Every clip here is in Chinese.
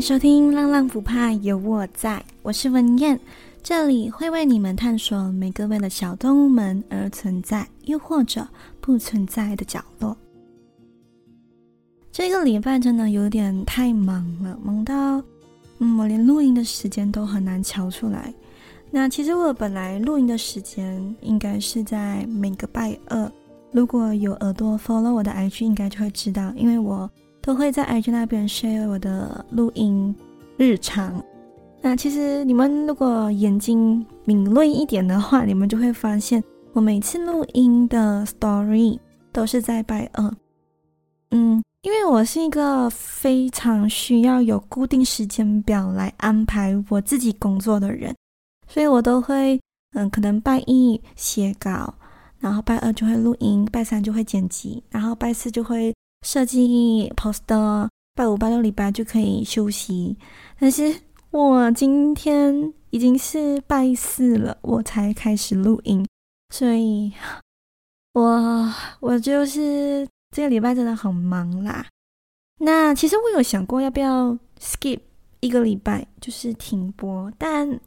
收听《浪浪不怕有我在》，我是文燕，这里会为你们探索每个为了小动物们而存在，又或者不存在的角落。这个礼拜真的有点太忙了，忙到嗯，我连录音的时间都很难瞧出来。那其实我本来录音的时间应该是在每个拜二，如果有耳朵 follow 我的 IG，应该就会知道，因为我。都会在 IG 那边 share 我的录音日常。那其实你们如果眼睛敏锐一点的话，你们就会发现我每次录音的 story 都是在拜二。嗯，因为我是一个非常需要有固定时间表来安排我自己工作的人，所以我都会嗯，可能拜一写稿，然后拜二就会录音，拜三就会剪辑，然后拜四就会。设计 poster，拜五、拜六、礼拜就可以休息。但是我今天已经是拜四了，我才开始录音，所以我我就是这个礼拜真的很忙啦。那其实我有想过要不要 skip 一个礼拜，就是停播，但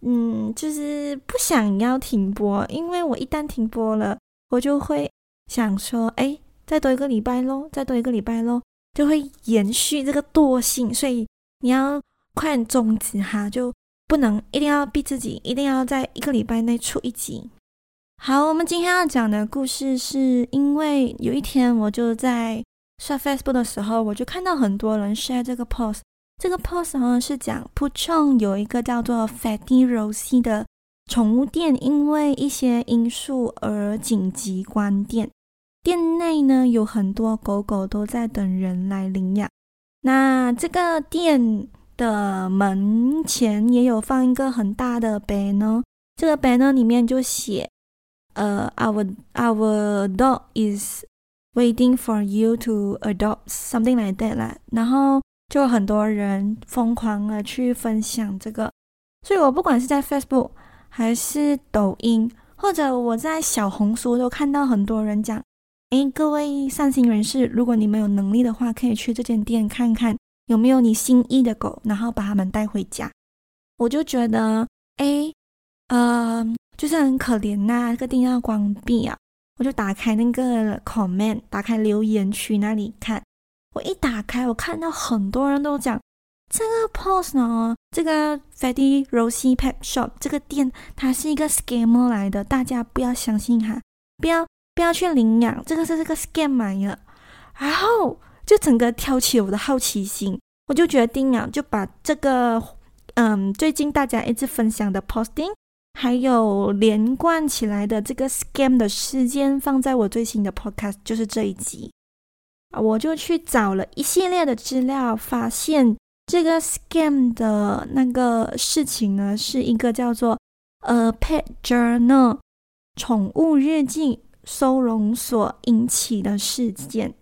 嗯，就是不想要停播，因为我一旦停播了，我就会想说，哎。再多一个礼拜喽，再多一个礼拜喽，就会延续这个惰性，所以你要快点终止哈，就不能一定要逼自己，一定要在一个礼拜内出一集。好，我们今天要讲的故事是因为有一天我就在刷 Facebook 的时候，我就看到很多人 share 这个 post，这个 post 好像是讲 Puchong 有一个叫做 Fatty Rosie 的宠物店，因为一些因素而紧急关店。店内呢，有很多狗狗都在等人来领养。那这个店的门前也有放一个很大的 banner，这个 banner 里面就写：“呃、，our our dog is waiting for you to adopt something like that 啦。”然后就很多人疯狂的去分享这个，所以我不管是在 Facebook 还是抖音，或者我在小红书都看到很多人讲。哎，各位善心人士，如果你们有能力的话，可以去这间店看看有没有你心仪的狗，然后把它们带回家。我就觉得，哎，呃，就是很可怜呐、这个店要关闭啊。我就打开那个 comment，打开留言区那里看。我一打开，我看到很多人都讲这个 post 呢，这个 Fatty Rosie Pet Shop 这个店，它是一个 scammer 来的，大家不要相信哈，不要。不要去领养，这个是这个 scam 来的，然后就整个挑起我的好奇心，我就决定啊，就把这个嗯最近大家一直分享的 posting，还有连贯起来的这个 scam 的事件放在我最新的 podcast，就是这一集，我就去找了一系列的资料，发现这个 scam 的那个事情呢，是一个叫做呃 Pet Journal 宠物日记。收容所引起的事件，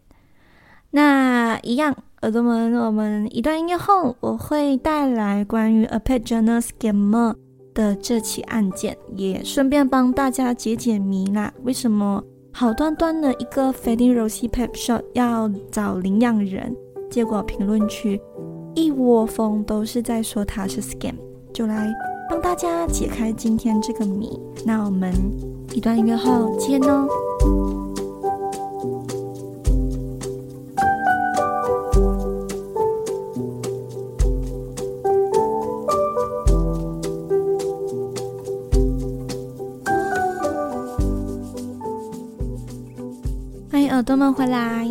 那一样，耳朵们，我们一段音乐后，我会带来关于 A Pet Journal Scammer 的这起案件，也顺便帮大家解解谜啦。为什么好端端的一个 Fatty Rosie Pet Shop 要找领养人，结果评论区一窝蜂都是在说他是 Scam，就来帮大家解开今天这个谜。那我们。一段音乐后见哦。欢迎耳朵们回来。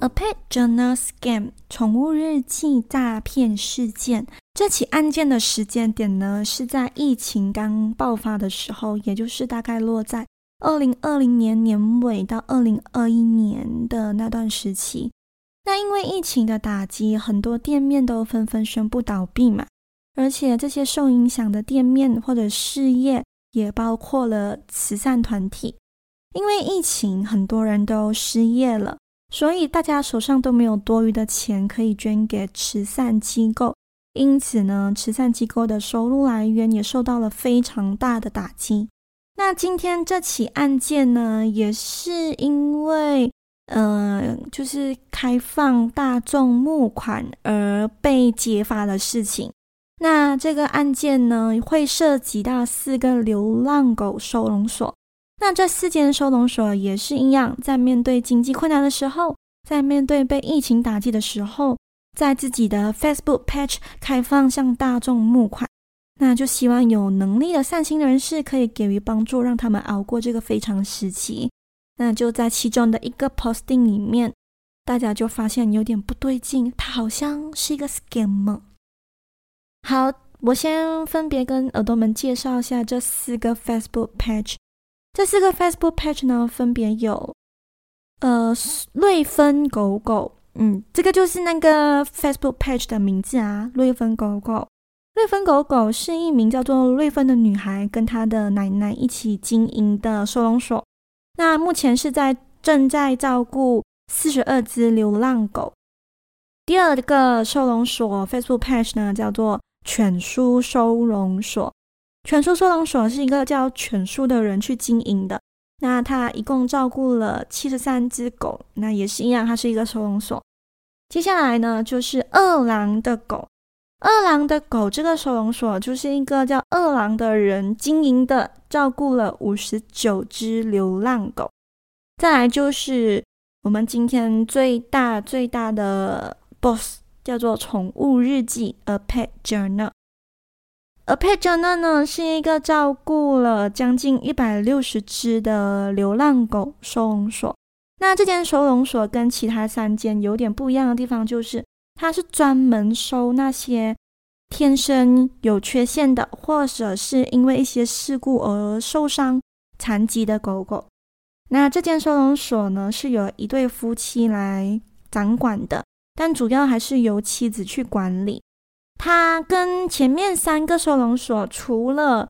A Pet Journal Scam 宠物日记诈骗事件。这起案件的时间点呢，是在疫情刚爆发的时候，也就是大概落在二零二零年年尾到二零二一年的那段时期。那因为疫情的打击，很多店面都纷纷宣布倒闭嘛，而且这些受影响的店面或者事业也包括了慈善团体。因为疫情，很多人都失业了，所以大家手上都没有多余的钱可以捐给慈善机构。因此呢，慈善机构的收入来源也受到了非常大的打击。那今天这起案件呢，也是因为呃，就是开放大众募款而被揭发的事情。那这个案件呢，会涉及到四个流浪狗收容所。那这四间收容所也是一样，在面对经济困难的时候，在面对被疫情打击的时候，在自己的 Facebook page 开放向大众募款。那就希望有能力的善心人士可以给予帮助，让他们熬过这个非常时期。那就在其中的一个 posting 里面，大家就发现有点不对劲，它好像是一个 scam。好，我先分别跟耳朵们介绍一下这四个 Facebook page。这四个 Facebook page 呢，分别有呃瑞芬狗狗，嗯，这个就是那个 Facebook page 的名字啊，瑞芬狗狗。瑞芬狗狗是一名叫做瑞芬的女孩跟她的奶奶一起经营的收容所。那目前是在正在照顾四十二只流浪狗。第二个收容所 Facebook page 呢，叫做犬叔收容所。犬叔收容所是一个叫犬叔的人去经营的。那他一共照顾了七十三只狗。那也是一样，它是一个收容所。接下来呢，就是二郎的狗。二郎的狗这个收容所就是一个叫二郎的人经营的，照顾了五十九只流浪狗。再来就是我们今天最大最大的 boss，叫做宠物日记 A Pet Journal。A Pet Journal 呢是一个照顾了将近一百六十只的流浪狗收容所。那这间收容所跟其他三间有点不一样的地方就是。它是专门收那些天生有缺陷的，或者是因为一些事故而受伤、残疾的狗狗。那这间收容所呢，是由一对夫妻来掌管的，但主要还是由妻子去管理。它跟前面三个收容所除了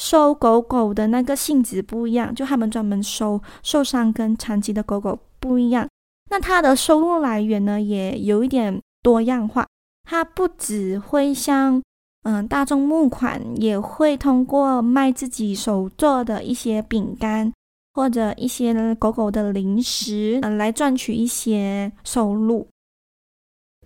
收狗狗的那个性质不一样，就他们专门收受伤跟残疾的狗狗不一样。那它的收入来源呢，也有一点。多样化，它不只会像嗯大众募款，也会通过卖自己手做的一些饼干或者一些狗狗的零食，嗯，来赚取一些收入。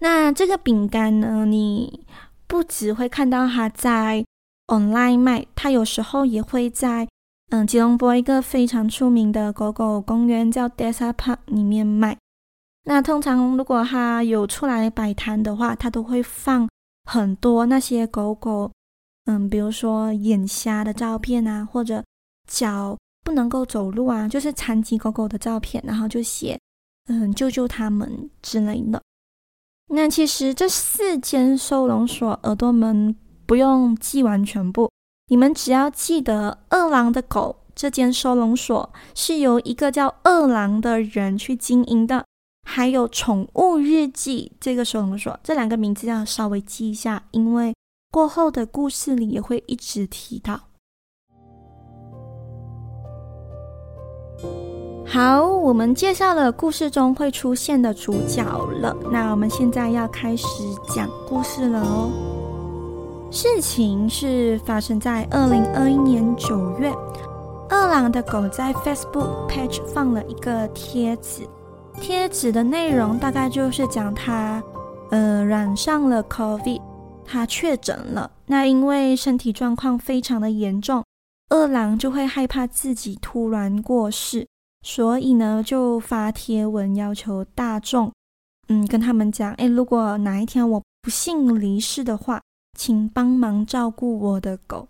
那这个饼干呢，你不只会看到它在 online 卖，它有时候也会在嗯吉隆坡一个非常出名的狗狗公园叫 Desa Park 里面卖。那通常如果他有出来摆摊的话，他都会放很多那些狗狗，嗯，比如说眼瞎的照片啊，或者脚不能够走路啊，就是残疾狗狗的照片，然后就写嗯救救他们之类的。那其实这四间收容所耳朵们不用记完全部，你们只要记得二郎的狗这间收容所是由一个叫二郎的人去经营的。还有宠物日记这个收容所，这两个名字要稍微记一下，因为过后的故事里也会一直提到。好，我们介绍了故事中会出现的主角了，那我们现在要开始讲故事了哦。事情是发生在二零二一年九月，二郎的狗在 Facebook page 放了一个贴纸。贴纸的内容大概就是讲他，呃，染上了 COVID，他确诊了。那因为身体状况非常的严重，二郎就会害怕自己突然过世，所以呢就发贴文要求大众，嗯，跟他们讲，诶，如果哪一天我不幸离世的话，请帮忙照顾我的狗。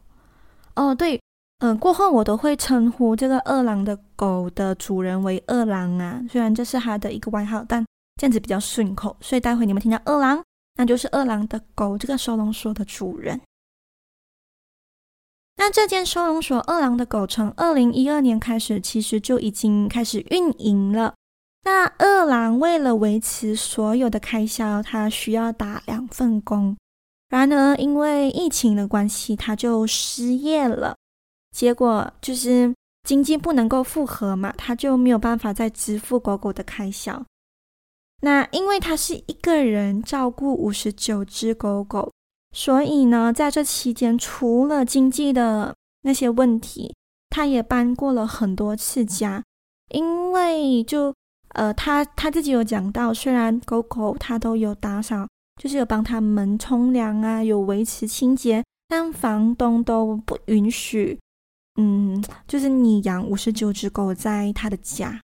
哦，对。嗯、过后我都会称呼这个二郎的狗的主人为二郎啊，虽然这是他的一个外号，但这样子比较顺口，所以待会你们听到二郎，那就是二郎的狗这个收容所的主人。那这间收容所二郎的狗从二零一二年开始，其实就已经开始运营了。那二郎为了维持所有的开销，他需要打两份工，然而因为疫情的关系，他就失业了。结果就是经济不能够复合嘛，他就没有办法再支付狗狗的开销。那因为他是一个人照顾五十九只狗狗，所以呢，在这期间除了经济的那些问题，他也搬过了很多次家。因为就呃，他他自己有讲到，虽然狗狗他都有打扫，就是有帮他们冲凉啊，有维持清洁，但房东都不允许，嗯，就是你养五十九只狗在他的家。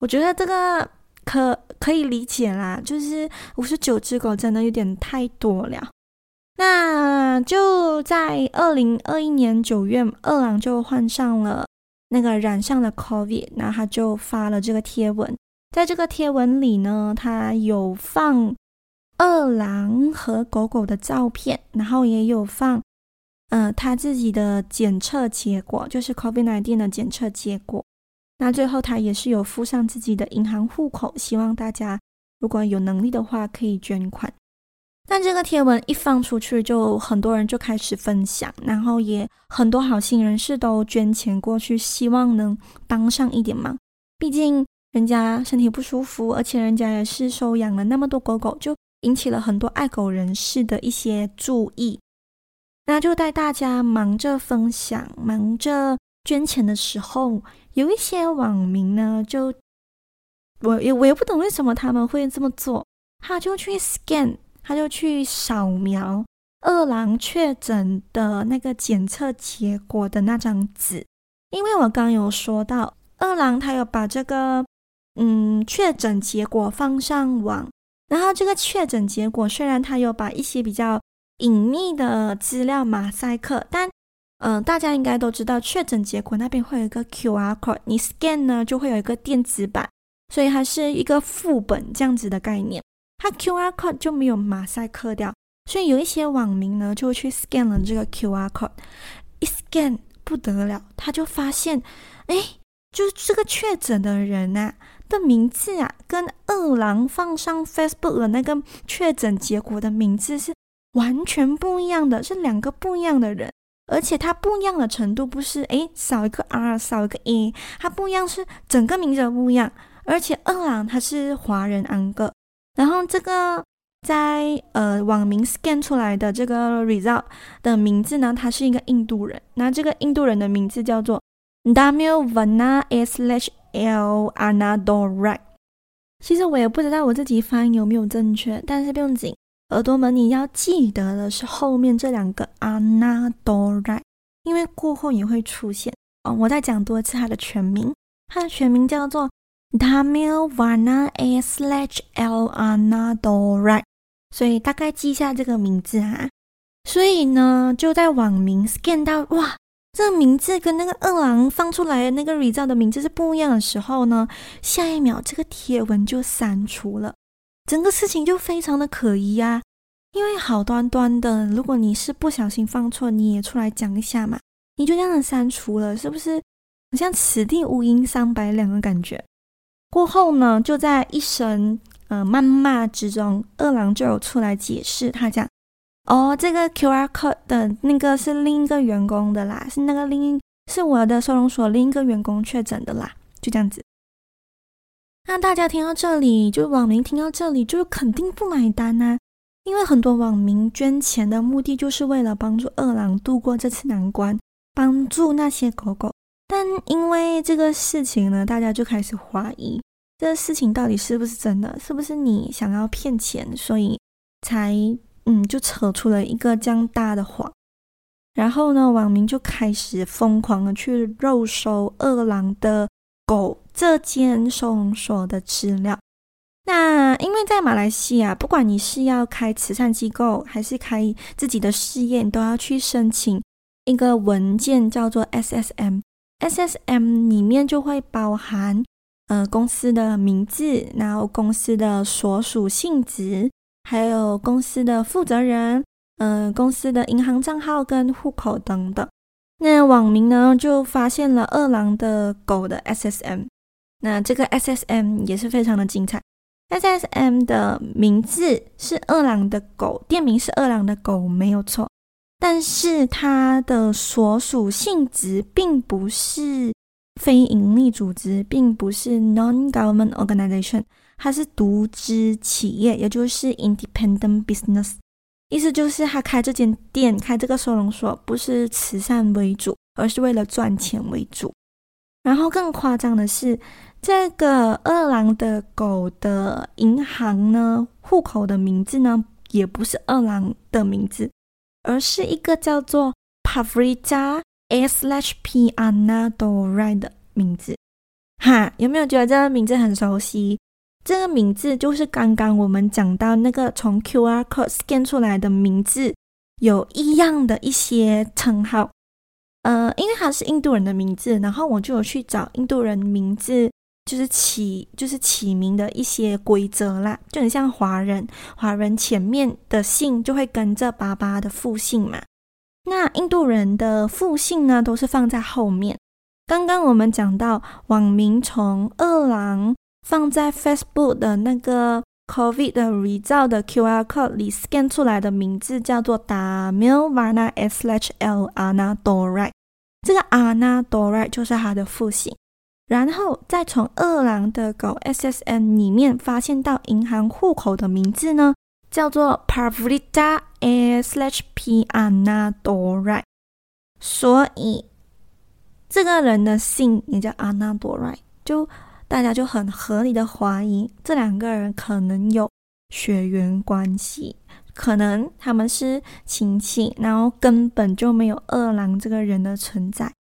我觉得这个可可以理解啦，就是五十九只狗真的有点太多了。那就在二零二一年九月，二郎就患上了那个染上了 COVID，那他就发了这个贴文。在这个贴文里呢，他有放二郎和狗狗的照片，然后也有放，呃，他自己的检测结果，就是 COVID-19 的检测结果。那最后他也是有附上自己的银行户口，希望大家如果有能力的话可以捐款。但这个贴文一放出去，就很多人就开始分享，然后也很多好心人士都捐钱过去，希望能帮上一点忙。毕竟。人家身体不舒服，而且人家也是收养了那么多狗狗，就引起了很多爱狗人士的一些注意。那就在大家忙着分享、忙着捐钱的时候，有一些网民呢，就我也我也不懂为什么他们会这么做，他就去 scan，他就去扫描二郎确诊的那个检测结果的那张纸，因为我刚有说到二郎他有把这个。嗯，确诊结果放上网，然后这个确诊结果虽然他有把一些比较隐秘的资料马赛克，但嗯、大家应该都知道，确诊结果那边会有一个 QR code，你 scan 呢就会有一个电子版，所以它是一个副本这样子的概念，它 QR code 就没有马赛克掉，所以有一些网民呢就去 scan 了这个 QR code，一 scan 不得了，他就发现，哎，就是这个确诊的人啊。的名字啊，跟二郎放上 Facebook 的那个确诊结果的名字是完全不一样的，是两个不一样的人，而且它不一样的程度不是诶少一个 R 少一个 A，它不一样是整个名字都不一样，而且二郎他是华人安哥，然后这个在呃网名 scan 出来的这个 result 的名字呢，他是一个印度人，那这个印度人的名字叫做 Damil Vana Slash L Anadore，其实我也不知道我自己发音有没有正确，但是不用紧，耳朵们你要记得的是后面这两个 Anadore，因为过后也会出现哦。我再讲多次它的全名，它的全名叫做 Damil Vana Slash El Anador，所以大概记一下这个名字哈。所以呢，就在网名 scan 到哇。这个名字跟那个二郎放出来的那个 result 的名字是不一样的时候呢，下一秒这个贴文就删除了，整个事情就非常的可疑啊！因为好端端的，如果你是不小心放错，你也出来讲一下嘛，你就这样删除了，是不是？好像此地无银三百两的感觉。过后呢，就在一声呃谩骂之中，二郎就有出来解释，他讲。哦，这个 QR code 的那个是另一个员工的啦，是那个另一是我的收容所另一个员工确诊的啦，就这样子。那大家听到这里，就网民听到这里，就肯定不买单呐、啊，因为很多网民捐钱的目的就是为了帮助二郎度过这次难关，帮助那些狗狗。但因为这个事情呢，大家就开始怀疑这个事情到底是不是真的，是不是你想要骗钱，所以才。嗯，就扯出了一个这样大的谎，然后呢，网民就开始疯狂的去肉搜二郎的狗这间收容所的资料。那因为在马来西亚，不管你是要开慈善机构还是开自己的事业，你都要去申请一个文件，叫做 SSM。SSM 里面就会包含呃公司的名字，然后公司的所属性质。还有公司的负责人，嗯、呃，公司的银行账号跟户口等等。那网民呢就发现了二郎的狗的 SSM，那这个 SSM 也是非常的精彩。SSM 的名字是二郎的狗，店名是二郎的狗，没有错。但是它的所属性质并不是非营利组织，并不是 non-government organization。它是独资企业，也就是 independent business，意思就是他开这间店、开这个收容所不是慈善为主，而是为了赚钱为主。然后更夸张的是，这个二郎的狗的银行呢，户口的名字呢，也不是二郎的名字，而是一个叫做 Pavrita slash P Anna Dorai 的名字。哈，有没有觉得这个名字很熟悉？这个名字就是刚刚我们讲到那个从 QR code scan 出来的名字，有一样的一些称号。呃，因为它是印度人的名字，然后我就有去找印度人名字，就是起就是起名的一些规则啦，就很像华人，华人前面的姓就会跟着爸爸的父姓嘛。那印度人的父姓呢，都是放在后面。刚刚我们讲到网名从二郎放在 Facebook 的那个 COVID 的 result 的 QR code 里 scan 出来的名字叫做 d a m i l v a n a slash L Anna Dorai，这个 Anna Dorai 就是他的父姓，然后再从二郎的狗 SSM 里面发现到银行户口的名字呢，叫做 Pavrita slash P Anna Dorai，所以这个人的姓也叫 Anna Dorai，就。大家就很合理的怀疑这两个人可能有血缘关系，可能他们是亲戚，然后根本就没有二郎这个人的存在，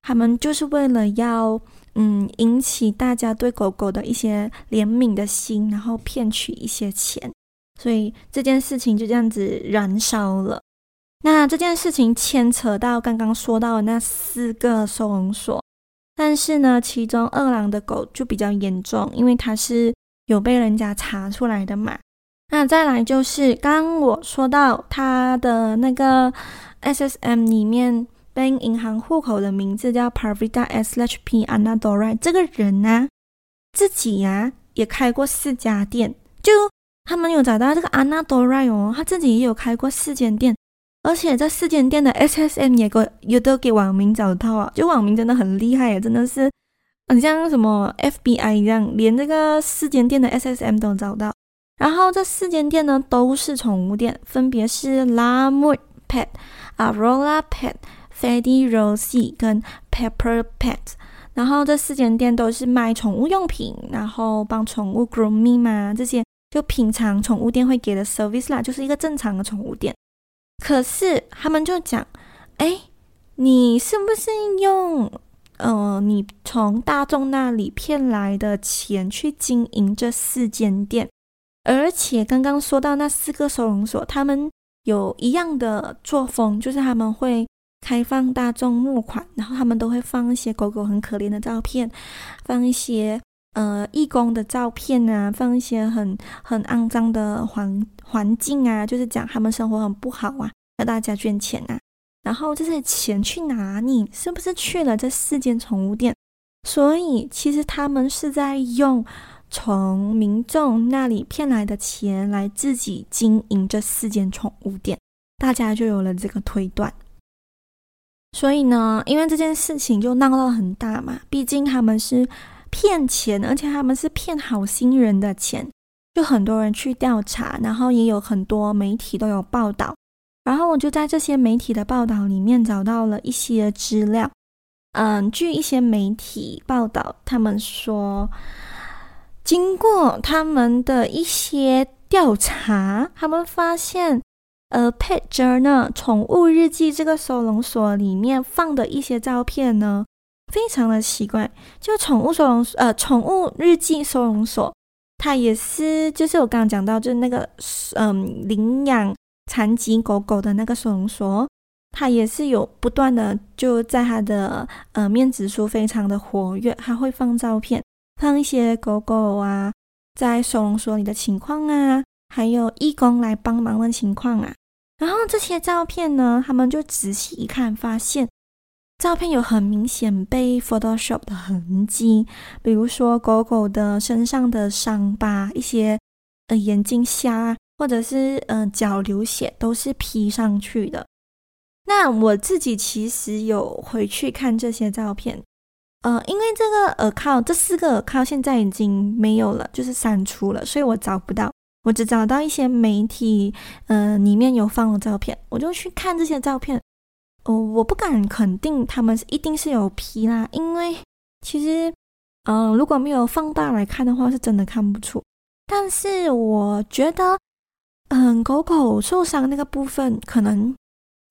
他们就是为了要嗯引起大家对狗狗的一些怜悯的心，然后骗取一些钱，所以这件事情就这样子燃烧了。那这件事情牵扯到刚刚说到的那四个收容所。但是呢，其中二郎的狗就比较严重，因为它是有被人家查出来的嘛。那再来就是刚我说到他的那个 SSM 里面 bank 银行户口的名字叫 Parvita SHP Anna Dorai，这个人呢、自己呀、也开过四家店，就他们有找到这个 Anna Dorai 哦，他自己也有开过四间店。而且这四间店的 SSM 也给也都给网民找到啊，就网民真的很厉害，真的是很像什么 FBI 一样，连这个四间店的 SSM 都找到。然后这四间店呢都是宠物店，分别是 Lamut Pet、Aurora Pet、Freddy Rosie 跟 Pepper Pet。然后这四间店都是卖宠物用品，然后帮宠物 grooming 嘛，这些就平常宠物店会给的 service 啦，就是一个正常的宠物店。可是他们就讲，哎，你是不是用呃你从大众那里骗来的钱去经营这四间店？而且刚刚说到那四个收容所，他们有一样的作风，就是他们会开放大众募款，然后他们都会放一些狗狗很可怜的照片，放一些呃义工的照片啊，放一些很很肮脏的环环境啊，就是讲他们生活很不好啊，要大家捐钱啊。然后这些钱去哪里？是不是去了这四间宠物店？所以其实他们是在用从民众那里骗来的钱来自己经营这四间宠物店，大家就有了这个推断。所以呢，因为这件事情就闹到很大嘛，毕竟他们是骗钱，而且他们是骗好心人的钱。就很多人去调查，然后也有很多媒体都有报道，然后我就在这些媒体的报道里面找到了一些资料。嗯，据一些媒体报道，他们说，经过他们的一些调查，他们发现，呃，Pet Journal 宠物日记这个收容所里面放的一些照片呢，非常的奇怪。就宠物收容，呃，宠物日记收容所。它也是，就是我刚刚讲到，就是那个，嗯，领养残疾狗狗的那个收容所，它也是有不断的就在它的呃面子书非常的活跃，它会放照片，放一些狗狗啊在收容所里的情况啊，还有义工来帮忙的情况啊，然后这些照片呢，他们就仔细一看，发现。照片有很明显被 Photoshop 的痕迹，比如说狗狗的身上的伤疤，一些呃眼睛瞎，或者是呃脚流血，都是 P 上去的。那我自己其实有回去看这些照片，呃，因为这个耳靠这四个耳靠现在已经没有了，就是删除了，所以我找不到，我只找到一些媒体呃里面有放的照片，我就去看这些照片。哦，我不敢肯定他们一定是有 P 啦，因为其实，嗯、如果没有放大来看的话，是真的看不出。但是我觉得，嗯，狗狗受伤那个部分可能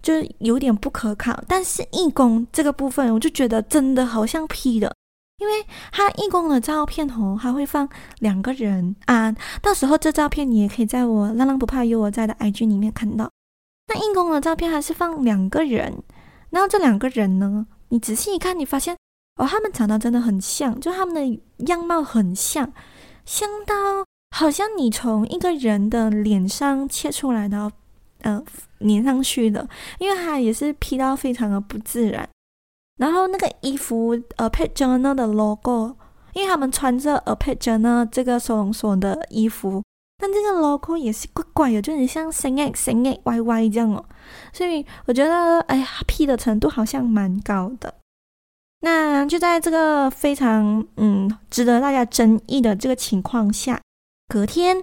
就有点不可靠。但是义工这个部分，我就觉得真的好像 P 的，因为他义工的照片哦，还会放两个人啊。到时候这照片你也可以在我浪浪不怕有我在的 IG 里面看到。那义工的照片还是放两个人，然后这两个人呢，你仔细一看，你发现。哦，他们长得真的很像，就他们的样貌很像，像到好像你从一个人的脸上切出来的，呃，粘上去的，因为它也是 P 到非常的不自然。然后那个衣服，呃，Pet Journal 的 logo，因为他们穿着呃 Pet Journal 这个收容所的衣服，但这个 logo 也是怪怪的，就很像 X X X Y Y 这样哦。所以我觉得，哎呀，P 的程度好像蛮高的。那就在这个非常嗯值得大家争议的这个情况下，隔天，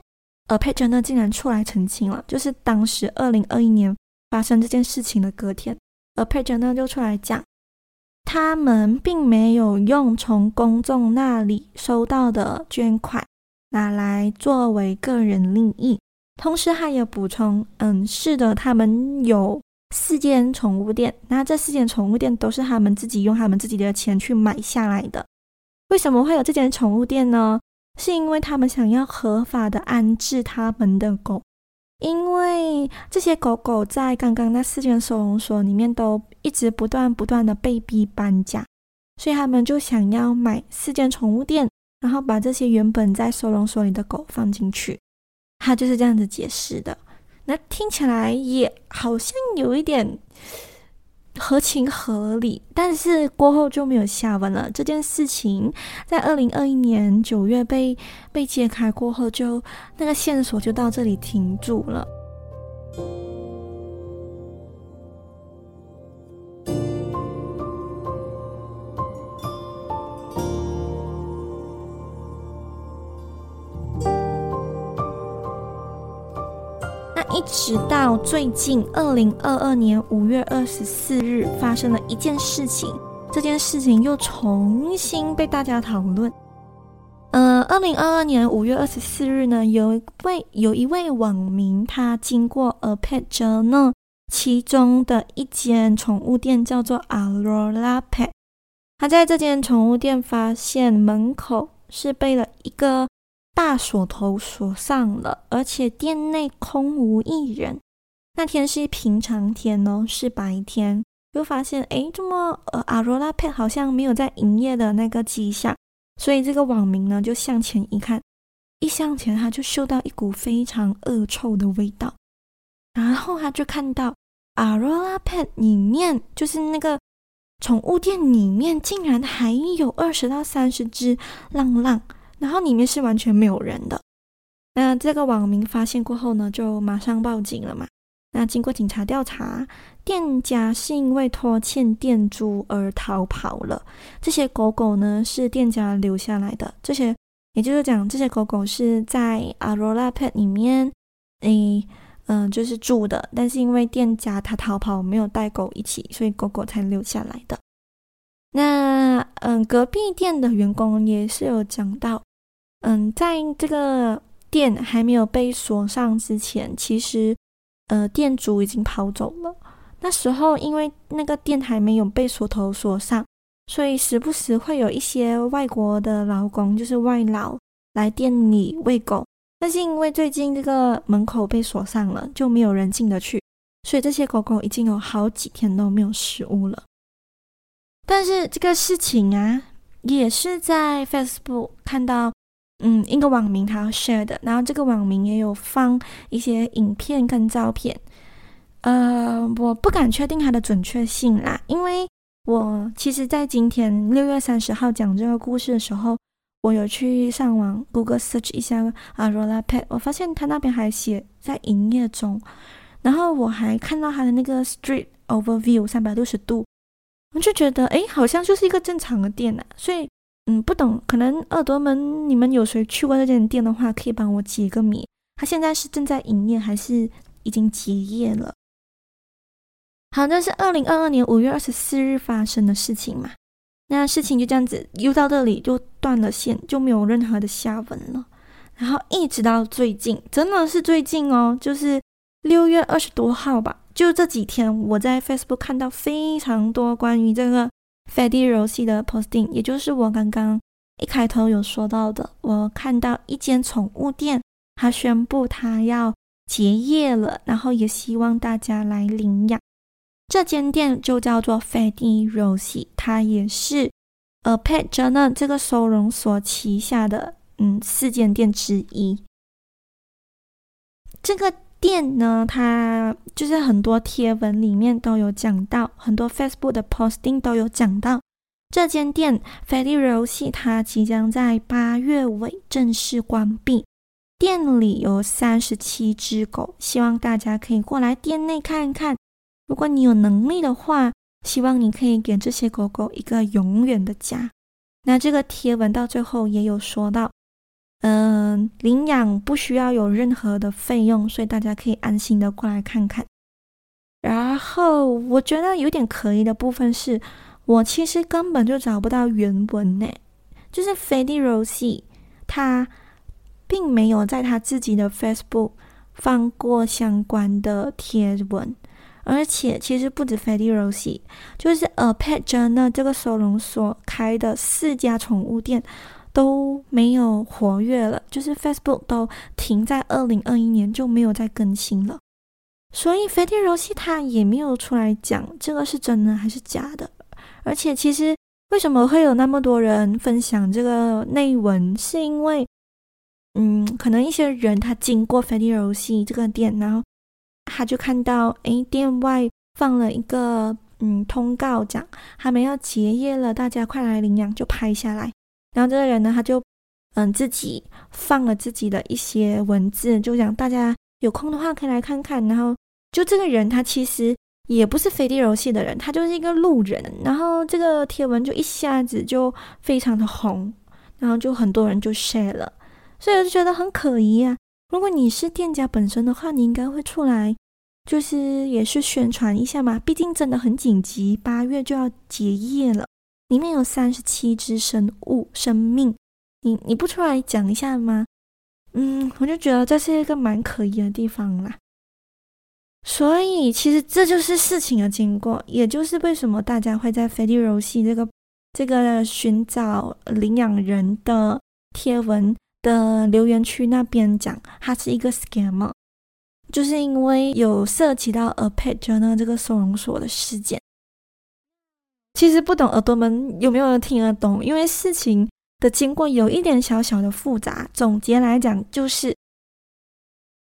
呃，Pet Journal 竟然出来澄清了，就是当时二零二一年发生这件事情的隔天，呃，Pet Journal 就出来讲，他们并没有用从公众那里收到的捐款拿来作为个人利益，同时还有补充，嗯，是的，他们有。四间宠物店，那这四间宠物店都是他们自己用他们自己的钱去买下来的。为什么会有这间宠物店呢？是因为他们想要合法的安置他们的狗，因为这些狗狗在刚刚那四间收容所里面都一直不断不断的被逼搬家，所以他们就想要买四间宠物店，然后把这些原本在收容所里的狗放进去。他就是这样子解释的。那听起来也好像有一点合情合理，但是过后就没有下文了。这件事情在二零二一年九月被被揭开过后就，就那个线索就到这里停住了。一直到最近，二零二二年五月二十四日发生了一件事情，这件事情又重新被大家讨论。呃，二零二二年五月二十四日呢，有一位有一位网民，他经过 A Pet Journal 其中的一间宠物店，叫做 Aurora Pet，他在这间宠物店发现门口是被了一个。大锁头锁上了，而且店内空无一人。那天是平常天哦，是白天。又发现，诶，这么呃，Aurora Pet 好像没有在营业的那个迹象。所以这个网民呢，就向前一看，一向前他就嗅到一股非常恶臭的味道。然后他就看到 Aurora Pet 里面，就是那个宠物店里面，竟然还有二十到三十只浪浪。然后里面是完全没有人的。那这个网民发现过后呢，就马上报警了嘛。那经过警察调查，店家是因为拖欠店租而逃跑了。这些狗狗呢，是店家留下来的。这些也就是讲，这些狗狗是在 Aurora Pet 里面，诶，嗯，就是住的。但是因为店家他逃跑，没有带狗一起，所以狗狗才留下来的。那嗯，隔壁店的员工也是有讲到。嗯，在这个店还没有被锁上之前，其实，呃，店主已经跑走了。那时候，因为那个店还没有被锁头锁上，所以时不时会有一些外国的劳工，就是外劳来店里喂狗。但是因为最近这个门口被锁上了，就没有人进得去，所以这些狗狗已经有好几天都没有食物了。但是这个事情啊，也是在 Facebook 看到。嗯，一个网民他要 share 的，然后这个网民也有放一些影片跟照片，呃，我不敢确定它的准确性啦，因为我其实在今天六月三十号讲这个故事的时候，我有去上网 Google search 一下啊，Rolla Pet，我发现他那边还写在营业中，然后我还看到他的那个 Street Overview 三百六十度，我就觉得诶，好像就是一个正常的店呐，所以。嗯，不懂，可能耳朵们，你们有谁去过这间店的话，可以帮我解个谜。他现在是正在营业，还是已经结业了？好，这是二零二二年五月二十四日发生的事情嘛。那事情就这样子，又到这里就断了线，就没有任何的下文了。然后一直到最近，真的是最近哦，就是六月二十多号吧，就这几天，我在 Facebook 看到非常多关于这个 Fedi Rossi 的 posting，也就是我刚刚一开头有说到的，我看到一间宠物店，他宣布他要结业了，然后也希望大家来领养。这间店就叫做 Fedi Rossi，它也是 A Pet Journal 这个收容所旗下的嗯四间店之一。这个店呢，它就是很多贴文里面都有讲到，很多 Facebook 的 posting 都有讲到这间店 Fedi Rossi，它即将在八月尾正式关闭。店里有三十七只狗，希望大家可以过来店内看看。如果你有能力的话，希望你可以给这些狗狗一个永远的家。那这个贴文到最后也有说到，嗯，领养不需要有任何的费用，所以大家可以安心的过来看看。然后我觉得有点可疑的部分是，我其实根本就找不到原文呢，就是 Fedi Rossi 他并没有在他自己的 Facebook 放过相关的贴文。而且其实不止 Fedi Rossi，就是 A Pet Journal 这个收容所开的四家宠物店都没有活跃了，就是 Facebook 都停在二零二一年就没有再更新了。所以 Fedi Rossi 他也没有出来讲这个是真的还是假的。而且其实为什么会有那么多人分享这个内文，是因为嗯，可能一些人他经过 Fedi Rossi 这个店，然后。他就看到，诶，店外放了一个嗯通告，讲他们要结业了，大家快来领养，就拍下来。然后这个人呢，他就嗯自己放了自己的一些文字，就讲大家有空的话可以来看看。然后就这个人，他其实也不是飞地游戏的人，他就是一个路人。然后这个贴文就一下子就非常的红，然后就很多人就 share 了，所以我就觉得很可疑啊。如果你是店家本身的话，你应该会出来，就是也是宣传一下嘛。毕竟真的很紧急，八月就要结业了，里面有三十七只生物生命，你你不出来讲一下吗？嗯，我就觉得这是一个蛮可疑的地方啦。所以其实这就是事情的经过，也就是为什么大家会在 Fedi Rossi 这个这个寻找领养人的贴文。的留言区那边讲，它是一个 scammer，就是因为有涉及到 A Pet Journal 这个收容所的事件。其实不懂耳朵们有没有人听得懂？因为事情的经过有一点小小的复杂。总结来讲，就是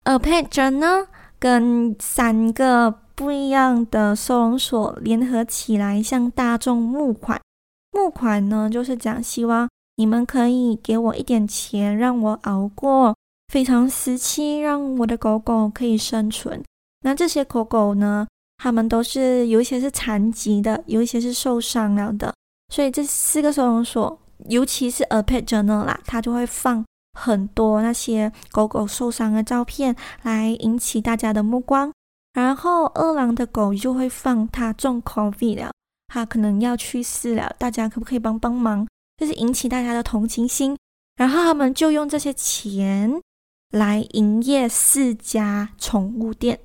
A Pet Journal 跟三个不一样的收容所联合起来向大众募款。募款呢，就是讲希望。你们可以给我一点钱，让我熬过非常时期，让我的狗狗可以生存。那这些狗狗呢，它们都是有一些是残疾的，有一些是受伤了的。所以这四个收容所，尤其是 A Pet Journal 啦，它就会放很多那些狗狗受伤的照片来引起大家的目光。然后饿狼的狗就会放它中 COVID 了，它可能要去世了，大家可不可以帮帮忙？就是引起大家的同情心，然后他们就用这些钱来营业四家宠物店，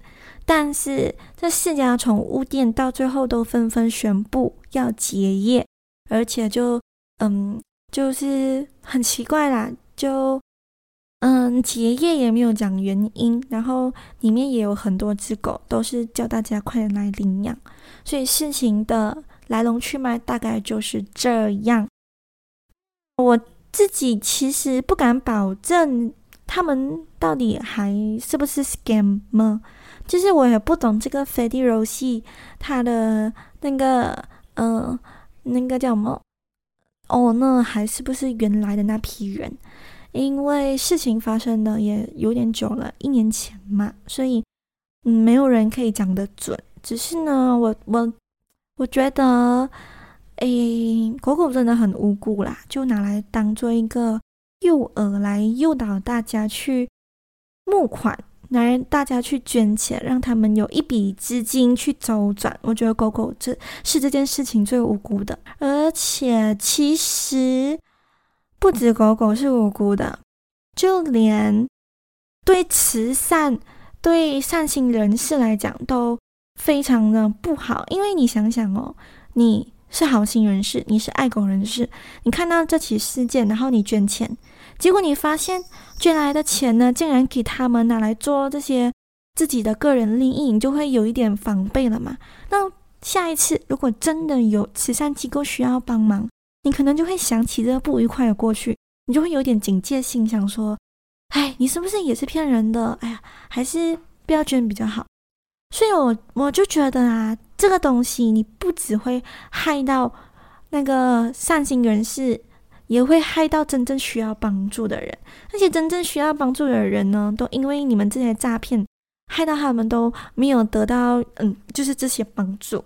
但是这四家宠物店到最后都纷纷宣布要结业，而且就嗯，就是很奇怪啦，就嗯结业也没有讲原因，然后里面也有很多只狗，都是叫大家快点来领养，所以事情的来龙去脉大概就是这样。我自己其实不敢保证他们到底还是不是 scam 吗？就是我也不懂这个 Fedi Rossi 他的那个呃那个叫什么哦，那还是不是原来的那批人？因为事情发生的也有点久了，一年前嘛，所以嗯，没有人可以讲得准。只是呢，我我我觉得。诶，狗狗真的很无辜啦，就拿来当做一个诱饵来诱导大家去募款，来大家去捐钱，让他们有一笔资金去周转。我觉得狗狗这是这件事情最无辜的，而且其实不止狗狗是无辜的，就连对慈善、对善心人士来讲都非常的不好。因为你想想哦，你是好心人士，你是爱狗人士，你看到这起事件，然后你捐钱。结果你发现捐来的钱呢，竟然给他们拿来做这些自己的个人利益，你就会有一点防备了嘛。那下一次如果真的有慈善机构需要帮忙，你可能就会想起这个不愉快的过去，你就会有点警戒性，想说：“哎，你是不是也是骗人的？哎呀，还是不要捐比较好。”所以我我就觉得啊，这个东西你不只会害到那个善心人士。也会害到真正需要帮助的人，那些真正需要帮助的人呢，都因为你们这些诈骗，害到他们都没有得到，嗯，就是这些帮助。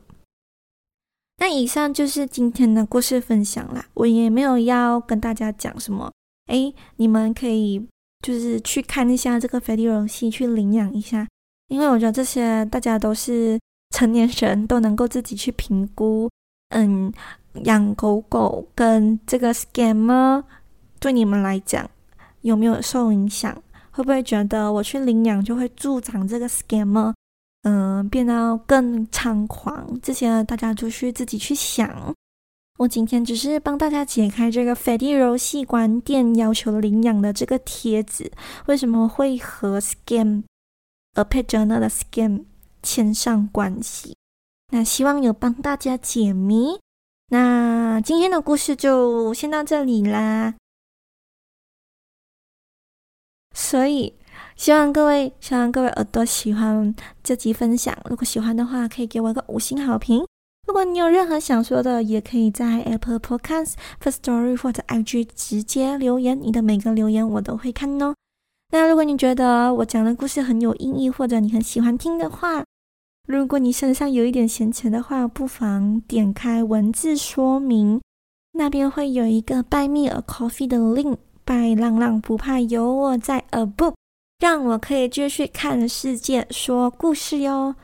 那以上就是今天的故事分享啦，我也没有要跟大家讲什么，诶，你们可以就是去看一下这个斐迪游戏，去领养一下，因为我觉得这些大家都是成年人，都能够自己去评估，嗯。养狗狗跟这个 scammer 对你们来讲有没有受影响？会不会觉得我去领养就会助长这个 scammer，嗯、呃，变得更猖狂？这些大家就去自己去想。我今天只是帮大家解开这个斐迪游戏关店要求领养的这个帖子，为什么会和 scam a pet journal 的 scam 牵上关系？那希望有帮大家解谜。那今天的故事就先到这里啦。所以希望各位，希望各位耳朵喜欢这集分享。如果喜欢的话，可以给我一个五星好评。如果你有任何想说的，也可以在 Apple Podcasts、Firstory 或者 IG 直接留言。你的每个留言我都会看哦。那如果你觉得我讲的故事很有意义，或者你很喜欢听的话，如果你身上有一点闲钱的话，不妨点开文字说明，那边会有一个 Buy me a coffee 的 link。拜浪浪不怕有我在，a book，让我可以继续看世界说故事哟。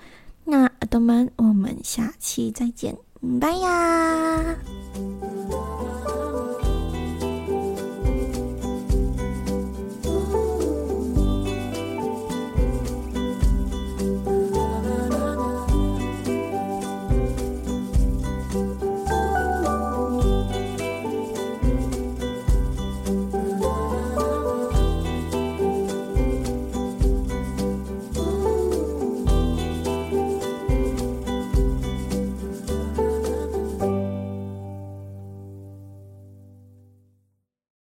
那耳朵们，我们下期再见，拜呀。